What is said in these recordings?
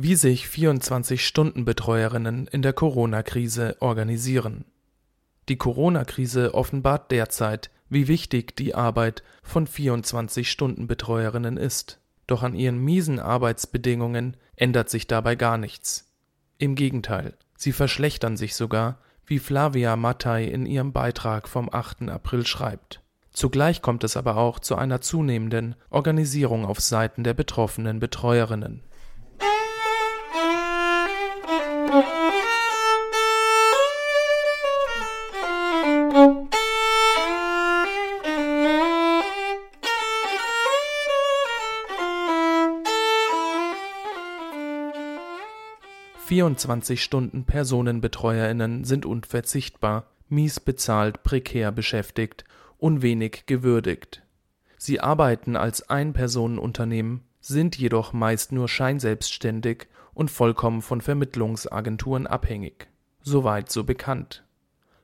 wie sich 24-Stunden-Betreuerinnen in der Corona-Krise organisieren. Die Corona-Krise offenbart derzeit, wie wichtig die Arbeit von 24-Stunden-Betreuerinnen ist. Doch an ihren miesen Arbeitsbedingungen ändert sich dabei gar nichts. Im Gegenteil, sie verschlechtern sich sogar, wie Flavia Mattei in ihrem Beitrag vom 8. April schreibt. Zugleich kommt es aber auch zu einer zunehmenden Organisierung auf Seiten der betroffenen Betreuerinnen. 24 Stunden Personenbetreuerinnen sind unverzichtbar, mies bezahlt, prekär beschäftigt, unwenig gewürdigt. Sie arbeiten als Einpersonenunternehmen, sind jedoch meist nur scheinselbstständig und vollkommen von Vermittlungsagenturen abhängig. Soweit so bekannt.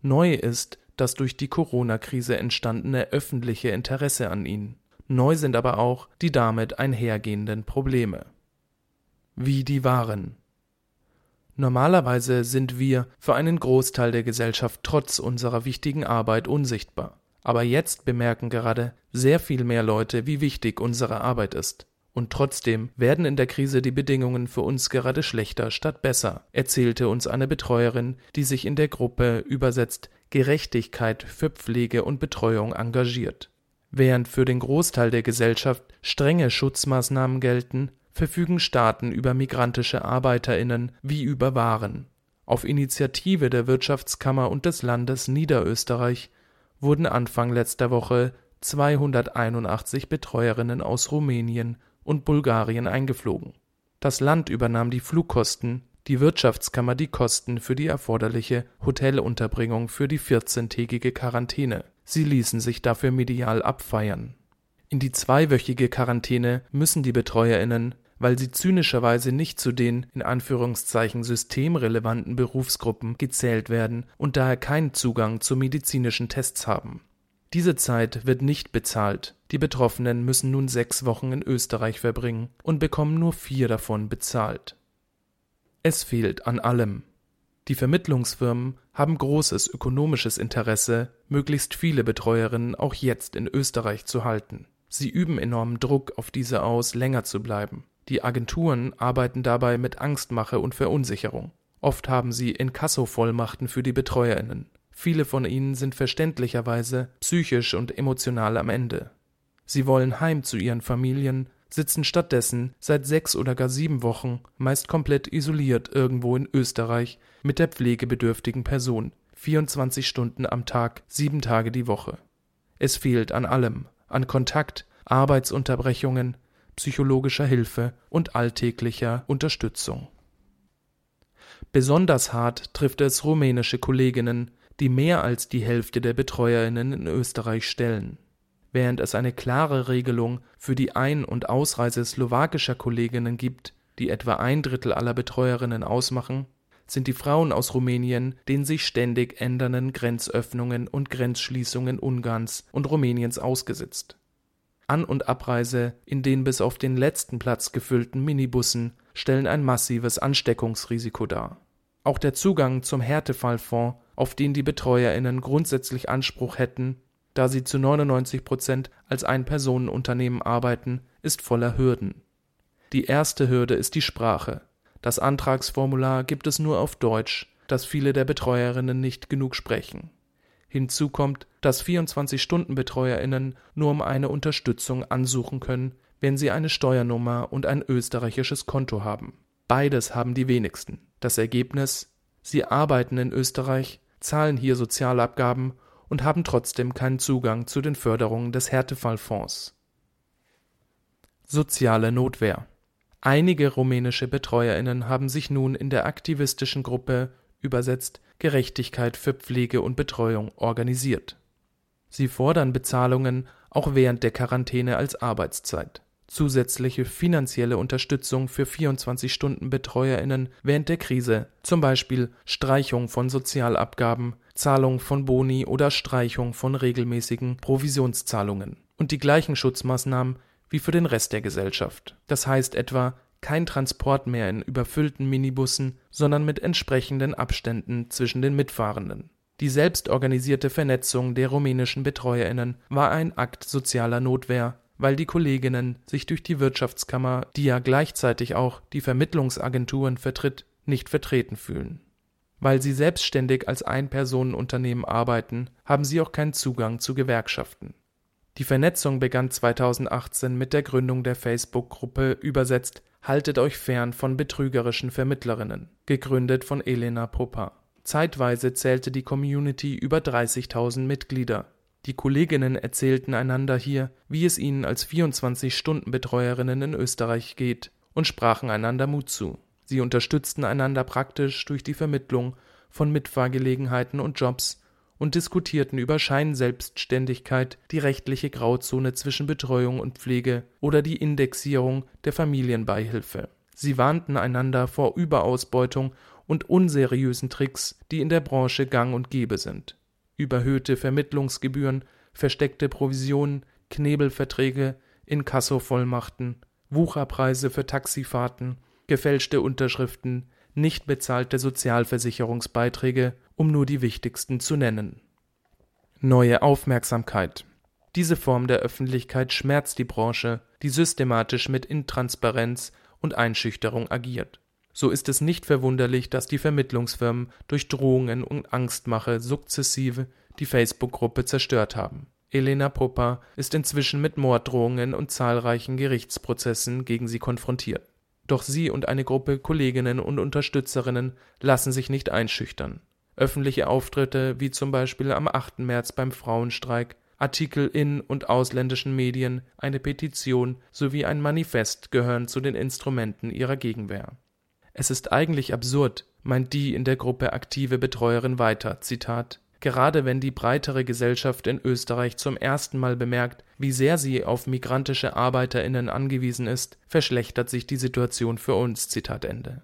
Neu ist das durch die Corona-Krise entstandene öffentliche Interesse an ihnen. Neu sind aber auch die damit einhergehenden Probleme. Wie die Waren. Normalerweise sind wir für einen Großteil der Gesellschaft trotz unserer wichtigen Arbeit unsichtbar. Aber jetzt bemerken gerade sehr viel mehr Leute, wie wichtig unsere Arbeit ist. Und trotzdem werden in der Krise die Bedingungen für uns gerade schlechter statt besser, erzählte uns eine Betreuerin, die sich in der Gruppe übersetzt Gerechtigkeit für Pflege und Betreuung engagiert. Während für den Großteil der Gesellschaft strenge Schutzmaßnahmen gelten, verfügen Staaten über migrantische Arbeiterinnen wie über Waren. Auf Initiative der Wirtschaftskammer und des Landes Niederösterreich wurden Anfang letzter Woche 281 Betreuerinnen aus Rumänien und Bulgarien eingeflogen. Das Land übernahm die Flugkosten, die Wirtschaftskammer die Kosten für die erforderliche Hotelunterbringung für die 14-tägige Quarantäne. Sie ließen sich dafür medial abfeiern. In die zweiwöchige Quarantäne müssen die Betreuerinnen weil sie zynischerweise nicht zu den in Anführungszeichen systemrelevanten Berufsgruppen gezählt werden und daher keinen Zugang zu medizinischen Tests haben. Diese Zeit wird nicht bezahlt. Die Betroffenen müssen nun sechs Wochen in Österreich verbringen und bekommen nur vier davon bezahlt. Es fehlt an allem. Die Vermittlungsfirmen haben großes ökonomisches Interesse, möglichst viele Betreuerinnen auch jetzt in Österreich zu halten. Sie üben enormen Druck auf diese aus, länger zu bleiben. Die Agenturen arbeiten dabei mit Angstmache und Verunsicherung. Oft haben sie Inkasso-Vollmachten für die BetreuerInnen. Viele von ihnen sind verständlicherweise psychisch und emotional am Ende. Sie wollen heim zu ihren Familien, sitzen stattdessen seit sechs oder gar sieben Wochen, meist komplett isoliert irgendwo in Österreich, mit der pflegebedürftigen Person, 24 Stunden am Tag, sieben Tage die Woche. Es fehlt an allem, an Kontakt, Arbeitsunterbrechungen, psychologischer Hilfe und alltäglicher Unterstützung. Besonders hart trifft es rumänische Kolleginnen, die mehr als die Hälfte der Betreuerinnen in Österreich stellen. Während es eine klare Regelung für die Ein- und Ausreise slowakischer Kolleginnen gibt, die etwa ein Drittel aller Betreuerinnen ausmachen, sind die Frauen aus Rumänien den sich ständig ändernden Grenzöffnungen und Grenzschließungen Ungarns und Rumäniens ausgesetzt an- und Abreise in den bis auf den letzten Platz gefüllten Minibussen stellen ein massives Ansteckungsrisiko dar. Auch der Zugang zum Härtefallfonds, auf den die BetreuerInnen grundsätzlich Anspruch hätten, da sie zu 99 Prozent als Ein-Personen-Unternehmen arbeiten, ist voller Hürden. Die erste Hürde ist die Sprache. Das Antragsformular gibt es nur auf Deutsch, das viele der Betreuerinnen nicht genug sprechen Hinzu kommt, dass 24-Stunden-BetreuerInnen nur um eine Unterstützung ansuchen können, wenn sie eine Steuernummer und ein österreichisches Konto haben. Beides haben die wenigsten. Das Ergebnis? Sie arbeiten in Österreich, zahlen hier Sozialabgaben und haben trotzdem keinen Zugang zu den Förderungen des Härtefallfonds. Soziale Notwehr. Einige rumänische BetreuerInnen haben sich nun in der aktivistischen Gruppe übersetzt Gerechtigkeit für Pflege und Betreuung organisiert. Sie fordern Bezahlungen auch während der Quarantäne als Arbeitszeit, zusätzliche finanzielle Unterstützung für 24-Stunden-BetreuerInnen während der Krise, zum Beispiel Streichung von Sozialabgaben, Zahlung von Boni oder Streichung von regelmäßigen Provisionszahlungen und die gleichen Schutzmaßnahmen wie für den Rest der Gesellschaft. Das heißt etwa kein Transport mehr in überfüllten Minibussen, sondern mit entsprechenden Abständen zwischen den Mitfahrenden. Die selbstorganisierte Vernetzung der rumänischen Betreuerinnen war ein Akt sozialer Notwehr, weil die Kolleginnen sich durch die Wirtschaftskammer, die ja gleichzeitig auch die Vermittlungsagenturen vertritt, nicht vertreten fühlen. Weil sie selbstständig als Einpersonenunternehmen arbeiten, haben sie auch keinen Zugang zu Gewerkschaften. Die Vernetzung begann 2018 mit der Gründung der Facebook-Gruppe übersetzt Haltet euch fern von betrügerischen Vermittlerinnen, gegründet von Elena Popper. Zeitweise zählte die Community über 30.000 Mitglieder. Die Kolleginnen erzählten einander hier, wie es ihnen als 24-Stunden-Betreuerinnen in Österreich geht und sprachen einander Mut zu. Sie unterstützten einander praktisch durch die Vermittlung von Mitfahrgelegenheiten und Jobs und diskutierten über Scheinselbstständigkeit, die rechtliche Grauzone zwischen Betreuung und Pflege oder die Indexierung der Familienbeihilfe. Sie warnten einander vor Überausbeutung und unseriösen Tricks, die in der Branche gang und gäbe sind. Überhöhte Vermittlungsgebühren, versteckte Provisionen, Knebelverträge, Inkassovollmachten, Wucherpreise für Taxifahrten, gefälschte Unterschriften, nicht bezahlte Sozialversicherungsbeiträge, um nur die wichtigsten zu nennen. Neue Aufmerksamkeit. Diese Form der Öffentlichkeit schmerzt die Branche, die systematisch mit Intransparenz und Einschüchterung agiert. So ist es nicht verwunderlich, dass die Vermittlungsfirmen durch Drohungen und Angstmache sukzessive die Facebook-Gruppe zerstört haben. Elena Popper ist inzwischen mit Morddrohungen und zahlreichen Gerichtsprozessen gegen sie konfrontiert. Doch sie und eine Gruppe Kolleginnen und Unterstützerinnen lassen sich nicht einschüchtern. Öffentliche Auftritte, wie zum Beispiel am 8. März beim Frauenstreik, Artikel in und ausländischen Medien, eine Petition sowie ein Manifest gehören zu den Instrumenten ihrer Gegenwehr. Es ist eigentlich absurd, meint die in der Gruppe aktive Betreuerin weiter, Zitat, Gerade wenn die breitere Gesellschaft in Österreich zum ersten Mal bemerkt, wie sehr sie auf migrantische ArbeiterInnen angewiesen ist, verschlechtert sich die Situation für uns. Zitat Ende.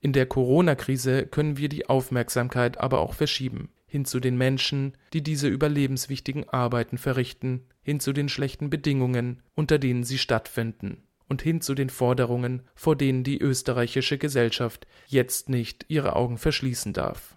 In der Corona-Krise können wir die Aufmerksamkeit aber auch verschieben. Hin zu den Menschen, die diese überlebenswichtigen Arbeiten verrichten, hin zu den schlechten Bedingungen, unter denen sie stattfinden, und hin zu den Forderungen, vor denen die österreichische Gesellschaft jetzt nicht ihre Augen verschließen darf.